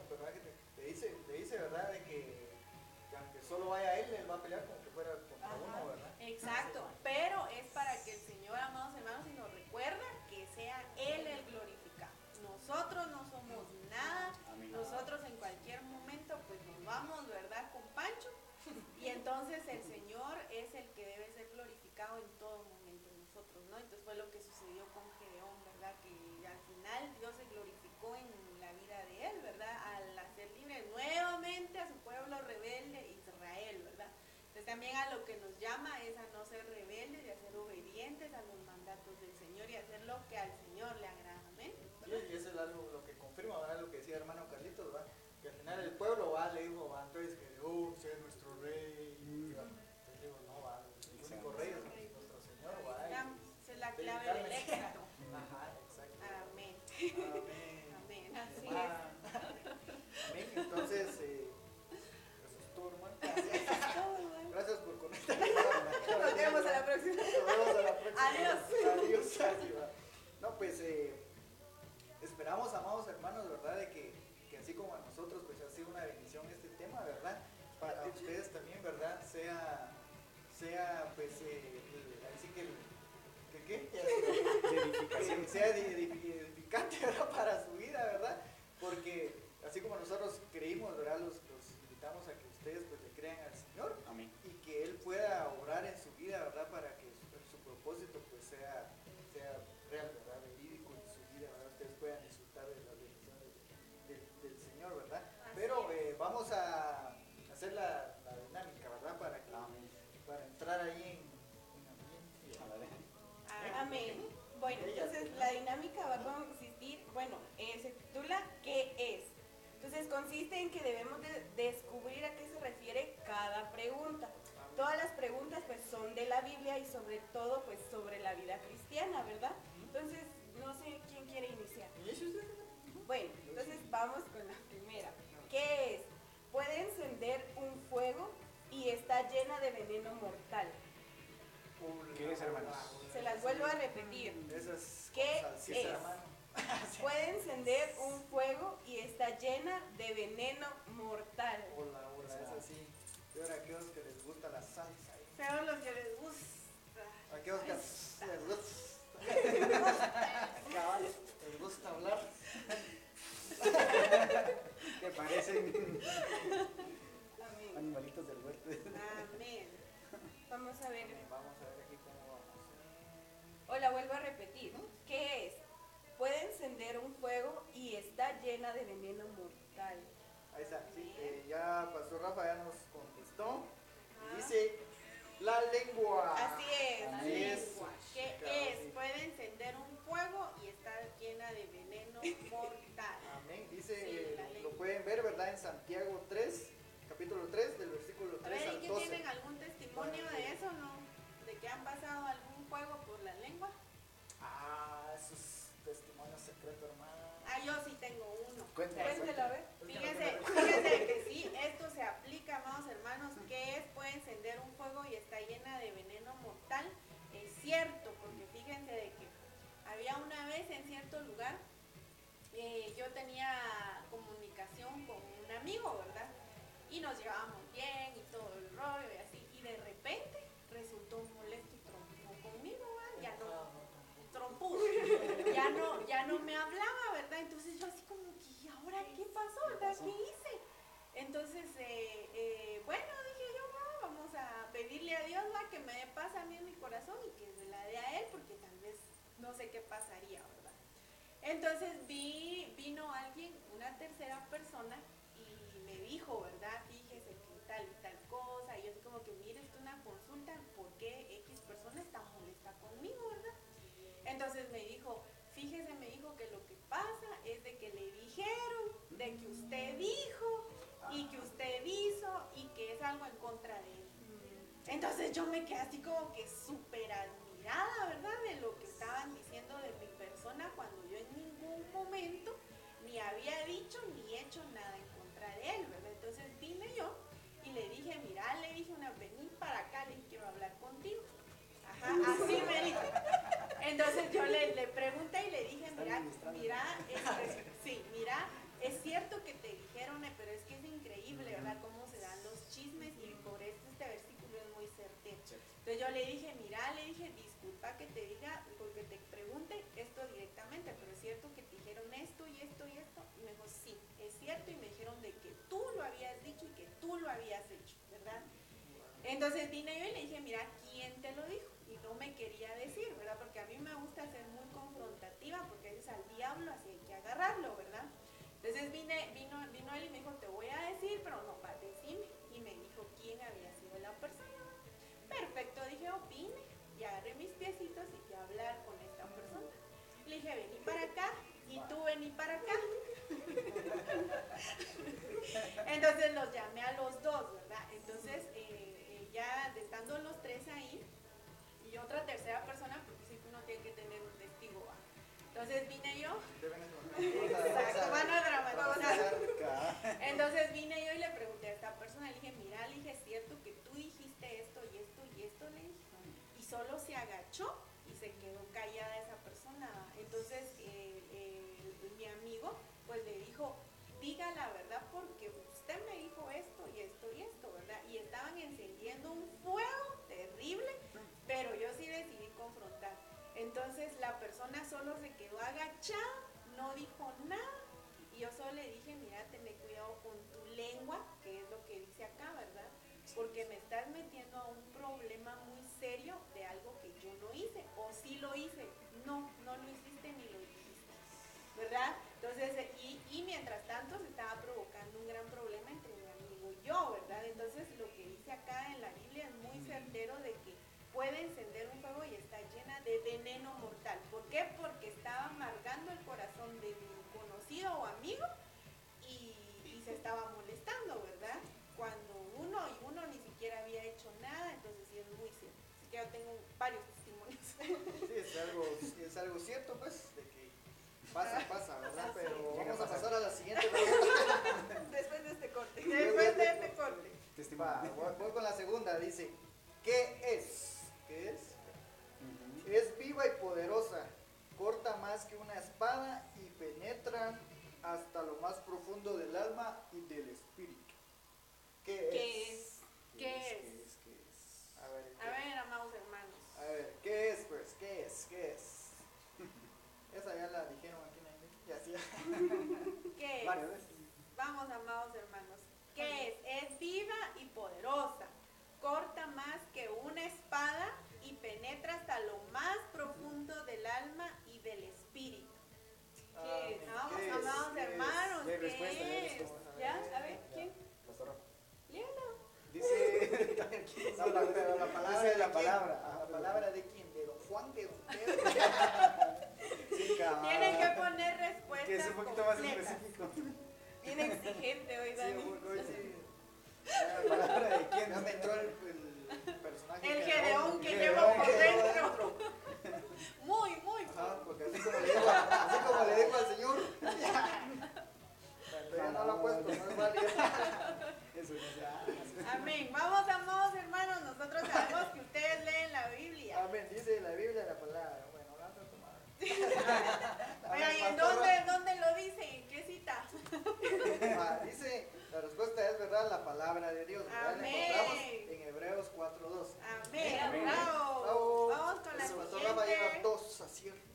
Preguntas pues son de la Biblia y sobre todo pues sobre la vida cristiana, ¿verdad? Entonces, no sé quién quiere iniciar. Bueno, entonces vamos con la primera. ¿Qué es? Puede encender un fuego y está llena de veneno mortal. ¿Qué es, hermanos? Se las vuelvo a repetir. ¿Qué es? Puede encender un fuego y está llena de veneno mortal. Hola, hola, es así. Y ahora aquellos que les gusta la salsa. Pero los que les gusta. Aquellos que les gusta. Cabal, les gusta hablar. Que parecen Amén. animalitos del huerto. Amén. Vamos a ver. Vamos a ver aquí cómo vamos. O la vuelvo a repetir. ¿Qué es? Puede encender un fuego y está llena de veneno mortal. Ahí está, sí. eh, ya Pastor Rafa ya nos contestó. Y dice la lengua. Así es. Es. es. ¿Qué es? Puede encender un fuego y está llena de veneno mortal. Amén. Dice, Sí, eh, la lo lengua. pueden ver, ¿verdad? En Santiago 3, capítulo 3, del versículo A 3 ver, ¿y al qué 12. tienen algún testimonio de eso, no? ¿De que han pasado algún fuego por la lengua? Ah, eso es testimonio secreto, hermano. Ah, yo sí tengo uno. Cuéntala, Cuéntela, a ver. Fíjense, fíjense que sí, esto se aplica, amados hermanos, que es, puede encender un fuego y está llena de veneno mortal. Es cierto, porque fíjense de que había una vez en cierto lugar, eh, yo tenía comunicación con un amigo, ¿verdad? Y nos llevábamos bien y todo el rollo y así, y de repente resultó molesto y trompó conmigo, ¿verdad? Ya no, trompudo. Ya no, ya no me hablaba, ¿verdad? Entonces yo así como que, ¿y ahora qué pasó? ¿Verdad? ¿Qué hice? Entonces, eh, eh, bueno, dije yo, "Va, vamos a pedirle a Dios ¿va? que me dé paz a mí en mi corazón y que se la dé a Él, porque tal vez no sé qué pasaría, ¿verdad? Entonces vi, vino alguien, una tercera persona, y me dijo, ¿verdad? Fíjese que tal y tal cosa, y yo como que, mire, esto es una consulta, ¿por qué X persona está molesta conmigo, verdad? Entonces me dijo, fíjese, me dijo que lo que pasa es de que le dijeron, de que usted dijo, y que usted hizo, y que es algo en contra de él. Entonces yo me quedé así como que súper admirada, ¿verdad? De lo estaban diciendo de mi persona cuando yo en ningún momento ni había dicho ni hecho nada en contra de él, ¿verdad? Entonces vine yo y le dije, mira, le dije una, vení para acá, le quiero hablar contigo. Ajá, así me dijo. Entonces yo le, le pregunté y le dije, mira, mira, este, sí, mira, es cierto que te dijeron, pero es que es increíble, ¿verdad? Cómo se dan los chismes y por esto este versículo es muy certero. Entonces yo le dije, mira, le dije, disculpa que te diga, porque te pregunte esto directamente, pero es cierto que te dijeron esto y esto y esto. Y me dijo, sí, es y me dijeron de que tú lo habías dicho y que tú lo habías hecho, ¿verdad? Entonces vine yo y le dije, mira, ¿quién te lo dijo? Y no me quería decir, ¿verdad? Porque a mí me gusta ser muy confrontativa, porque a veces al diablo así hay que agarrarlo, ¿verdad? Entonces vine, vino, vino él y me dijo, te voy a decir, pero no para decirme. Y me dijo quién había sido la persona. Perfecto, dije, oh, vine y agarré mis piecitos y fui hablar con esta persona. Le dije, vení para acá y tú vení para acá. Entonces los llamé a los dos, ¿verdad? Entonces, eh, eh, ya estando los tres ahí, y otra tercera persona, porque si uno tiene que tener un testigo. ¿va? Entonces vine yo, respuesta, ya respuesta. A ver, ¿quién? Pastor. Léelo. Dice, No, la- pero la palabra dice de la palabra. Ajá, La palabra de quién? De don Juan de don Pedro. Tienen que poner respuestas Que es un poquito más específico. Bien exigente hoy, Dani. hoy- hoy sí. La palabra de quién. Ya me entró el, el personaje. El Gedeón. Que Gedeón llevo por que dentro. Muy, muy. Ajá, porque así como le digo, así como le digo al Señor, ya no lo ha puesto, no es válido. Eso se hace. Amén. Vamos, amados hermanos. Nosotros sabemos que ustedes leen la Biblia. Amén, dice la Biblia la palabra. Bueno, la otra tomada. Oigan, ¿y en dónde, en dónde lo dice? ¿En qué cita? Ah, dice, la respuesta es verdad, la palabra de Dios. Amén. encontramos en Hebreos 4.2. Amén. Amén. Bravo. Bravo. Vamos con la lleva siguiente. dos aciertos.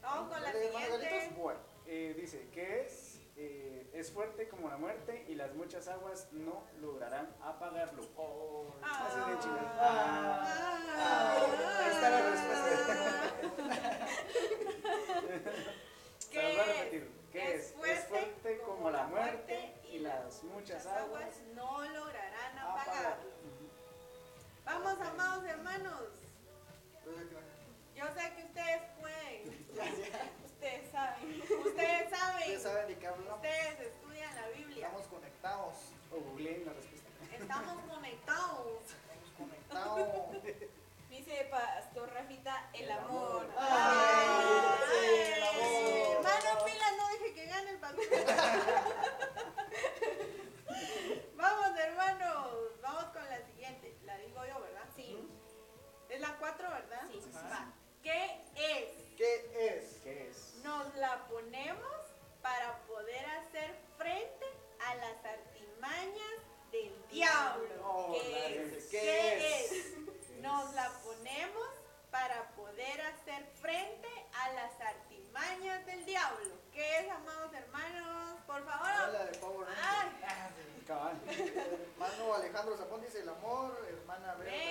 Vamos con la siguiente. Bueno, eh, dice, ¿qué es? eh, es fuerte como la muerte y las muchas aguas no lograrán apagarlo. Oh, ah. Ah, ah, ahí está la ah. respuesta. ¿Qué, voy a repetir. ¿Qué es? Fuerte es fuerte como, la muerte y las muchas aguas no lograrán apagarlo. Vamos, amados hermanos. Yo sé que ustedes pueden. Ustedes saben. Ustedes saben. Ustedes saben de qué hablamos. Ustedes estudian la Biblia. Estamos conectados. O. Estamos conectados. Estamos conectados. Dice Pastor Rafita, el, amor. Ay, Hermano Pilas, no dije que gane el papel. vamos, hermanos. Vamos con la siguiente. La digo yo, ¿verdad? Sí. Es la 4, ¿verdad? Sí. sí, ¿Qué van.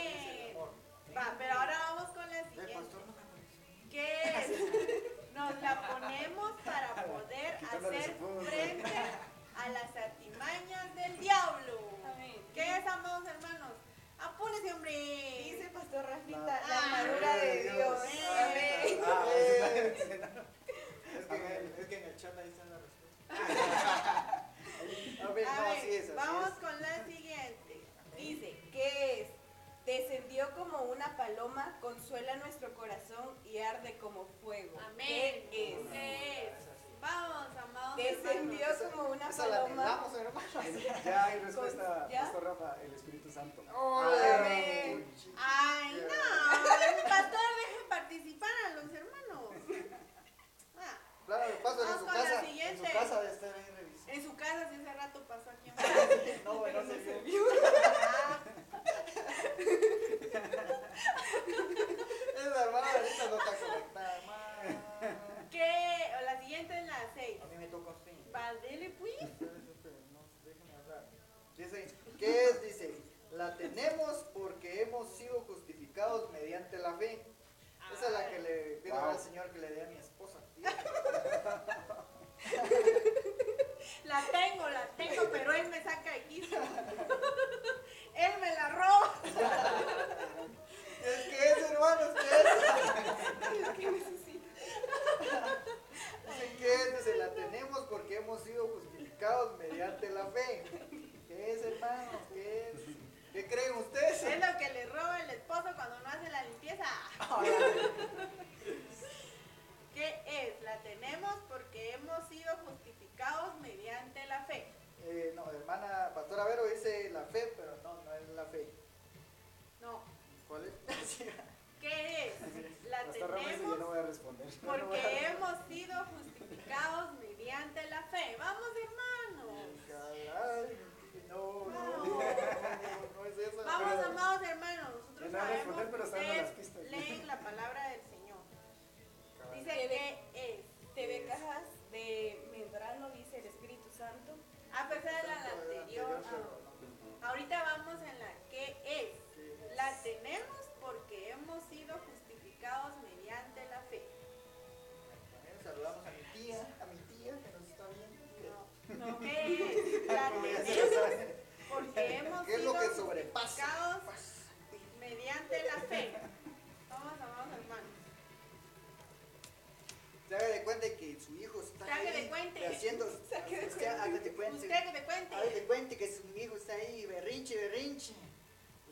el Espíritu Santo. Oh,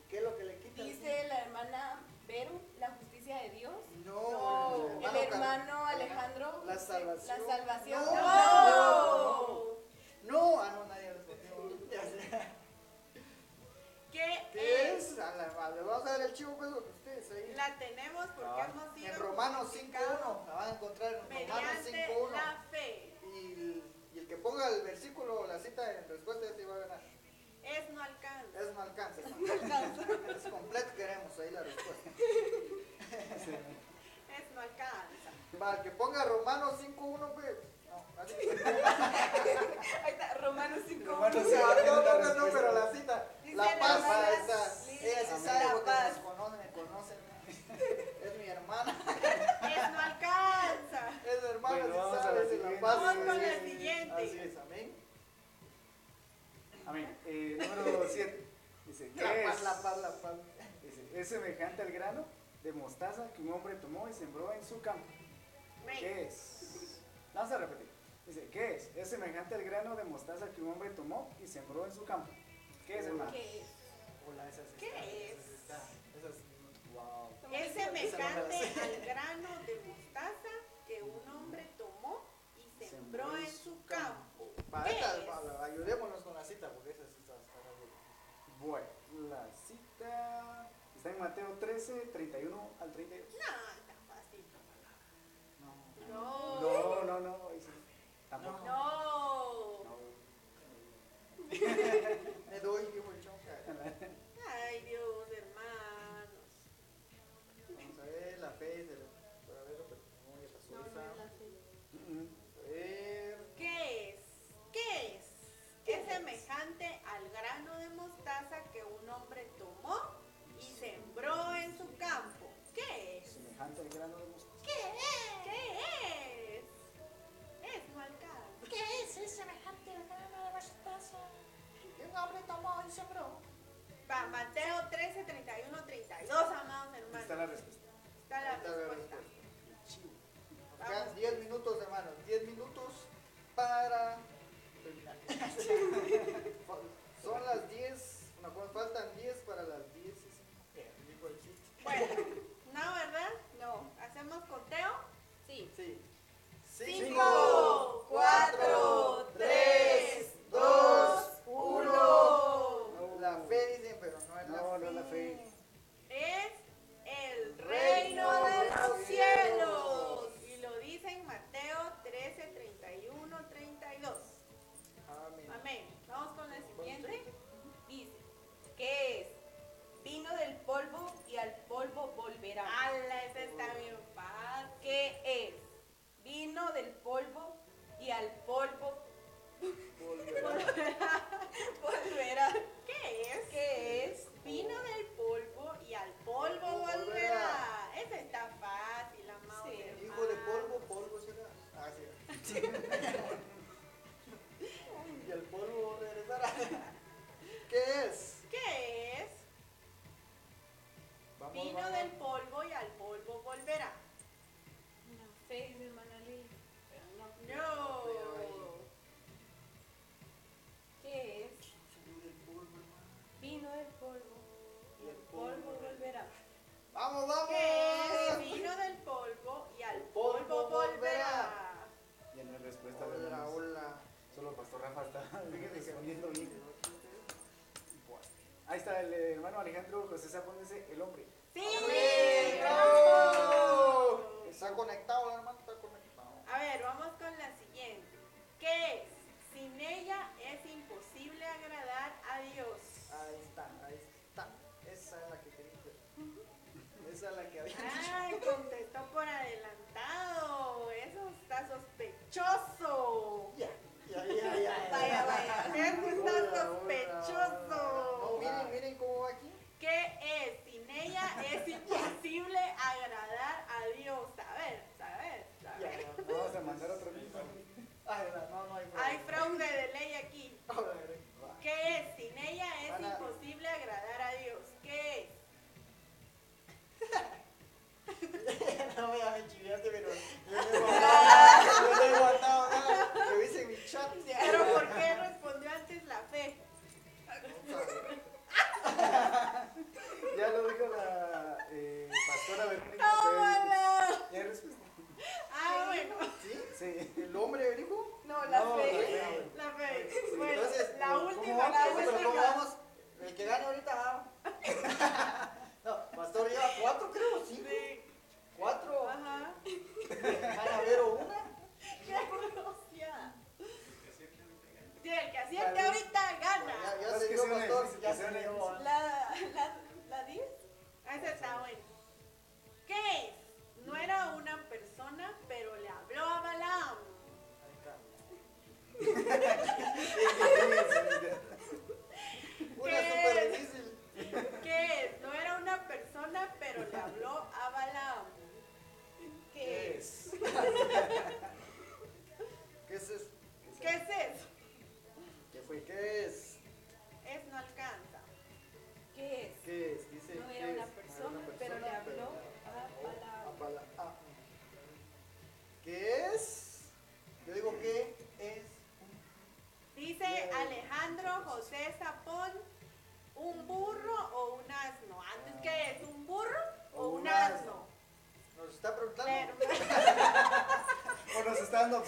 ¿Qué es lo que le quita? Dice la hermana Vero, la justicia de Dios. No, no. el hermano Alejandro. La salvación. La salvación. No, no, ah, no, nadie ¿Qué, ¿Qué es? es? A la, le vamos a dar el chivo pues lo que ustedes ahí. La tenemos porque ah, hemos sido. En Romanos 5.1, la van a encontrar en Romanos 5.1. la fe. Y el, y el, que ponga el versículo, la cita en respuesta, se va a ganar. Es no alcanza. Es no alcanza. Es, no alcanza. es completo queremos ahí la respuesta. Es no alcanza. Que ponga Romanos 5.1, pues. No, así. Ahí está, Romano 5.1. No, no, no, no, pero la cita. La paz. Esa, ella sí sabe porque nos conoce, me conocen. Es mi hermana. Es no alcanza. Es hermana, bueno, sí sabe. La paz. Vamos con la siguiente. Así es, amén. Eh, número 7. Dice, ¿qué La es? la la. Dice, es semejante al grano de mostaza que un hombre tomó y sembró en su campo. ¿Qué es? Vamos a repetir. Dice, ¿qué es? Es semejante al grano de mostaza que un hombre tomó y sembró en su campo. ¿Qué es, hermano? ¿Qué es? Hola, esa sí ¿Qué está, es? Esa sí está. Esa sí. Wow. Es semejante al grano de mostaza que un hombre tomó y sembró en su campo. Para ¿Qué esta, es? ayudémonos con la cita, porque esa sí está, está grande. Bueno, la cita está en Mateo 13, 31 al 32. No, está fácil. No. No. No, no, no. Tampoco. No. No. es? Semejante al grano de mostaza. ¿Qué es? ¿Qué es? Es. ¿Qué es? Es semejante grano de mostaza que un hombre tomó y sembró. Va, Mateo 13, 31, 32, amados hermanos. Está la respuesta. Está la Ahí está la respuesta. Quedan 10 minutos, hermanos. 10 minutos para terminar. Son las 10. No, pues faltan 10 para las 10. y cinco. Dijo el chiste. Bueno, no, ¿verdad? No. ¿Hacemos conteo? Sí. Sí. 5, Alejandro José Sapón dice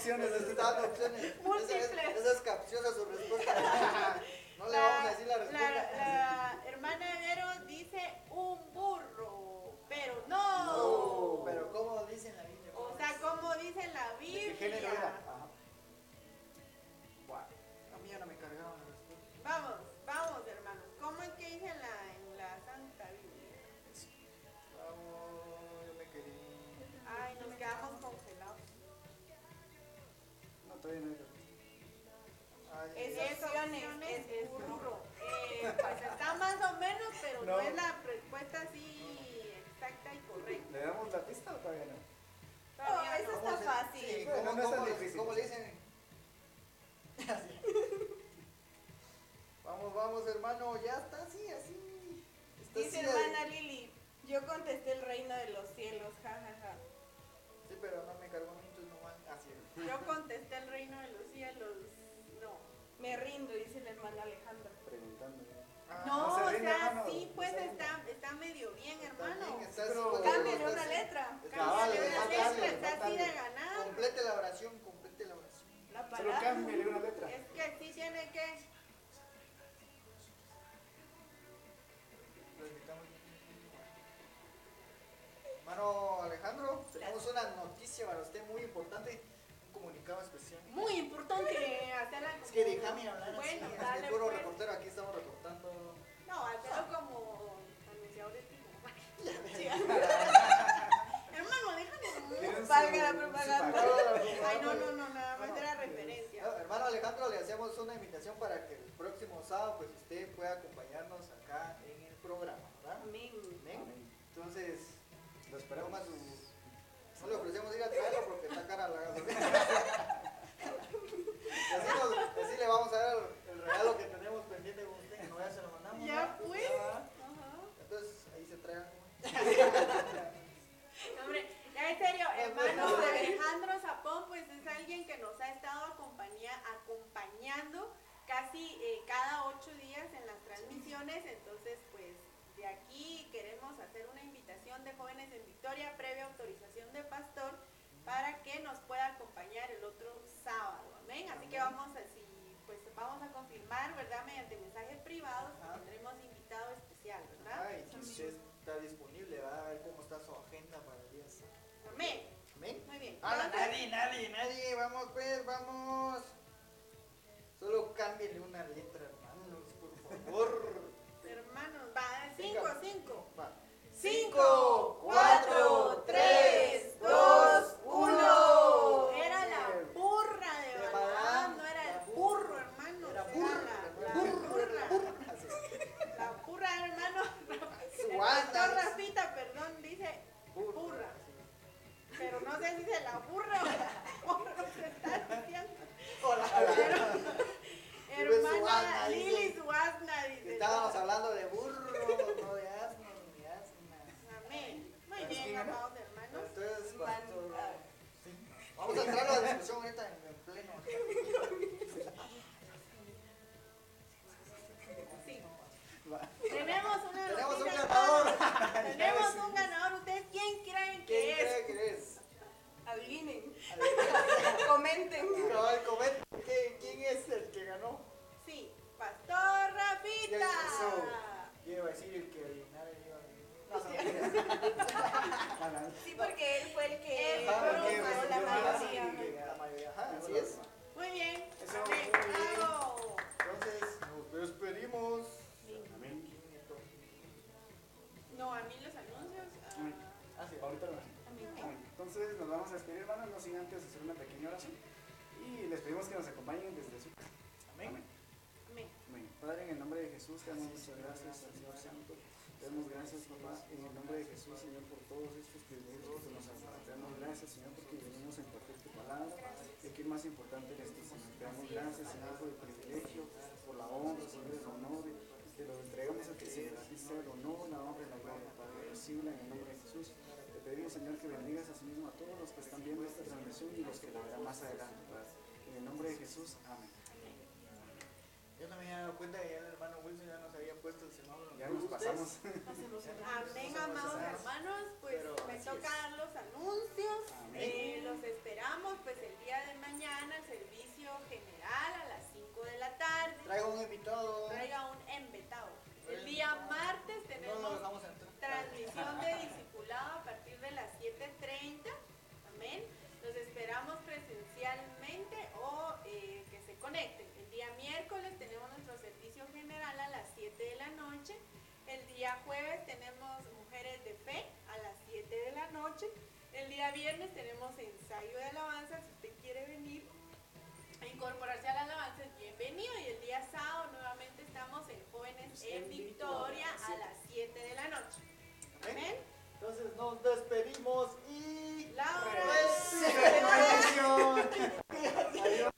opciones, opciones. Múltiples. noticia para usted muy importante. Un comunicado especial. Muy importante hacer la Es que déjame hablar bueno, así, dale, puro pues. reportero, aquí estamos reportando. No, al ah. como anunciador del tipo. Hermano, déjame. Valga la propaganda. Ay, no, no, no, nada más era referencia. Hermano Alejandro, le hacemos una invitación para que el próximo sábado pues usted pueda acompañarnos acá en el programa, ¿verdad? Amén. Amén. Entonces, lo esperamos a su le ofrecemos ir a traerlo porque está cara la gasolina. damos gracias al Señor Santo. Te damos gracias, papá, en el nombre de Jesús, Señor, por todos estos privilegios que nos has dado. Te damos gracias, Señor, porque venimos a encontrar tu palabra. Y que es más importante eres tú, Señor. Te damos gracias, Señor, por el privilegio, por la honra, Señor, el honor. Te lo entregamos a ti, Señor. Aquí sea el honor, la honra y la gloria, Padre. Recibla en el nombre de Jesús. Te pedimos, Señor, que bendigas a sí mismo a todos los que están viendo esta transmisión y los que la verán más adelante, Padre. En el nombre de Jesús, amén. Yo también me había dado cuenta que ya el hermano Wilson ya nos había puesto el semáforo. Ya nos pasamos. Amén, amados hermanos. Pues me toca es. los anuncios. Eh, los esperamos pues el día de mañana, el servicio general a las 5 de la tarde. Traiga un invitado. Traiga un invitado. El día martes tenemos transmisión de discipulado viernes tenemos ensayo de alabanza. Si usted quiere venir a incorporarse a la alabanza, bienvenido. Y el día sábado nuevamente estamos en Jóvenes en, Victoria, a las 7 de la noche. Amén. Entonces nos despedimos y... ¡La hora!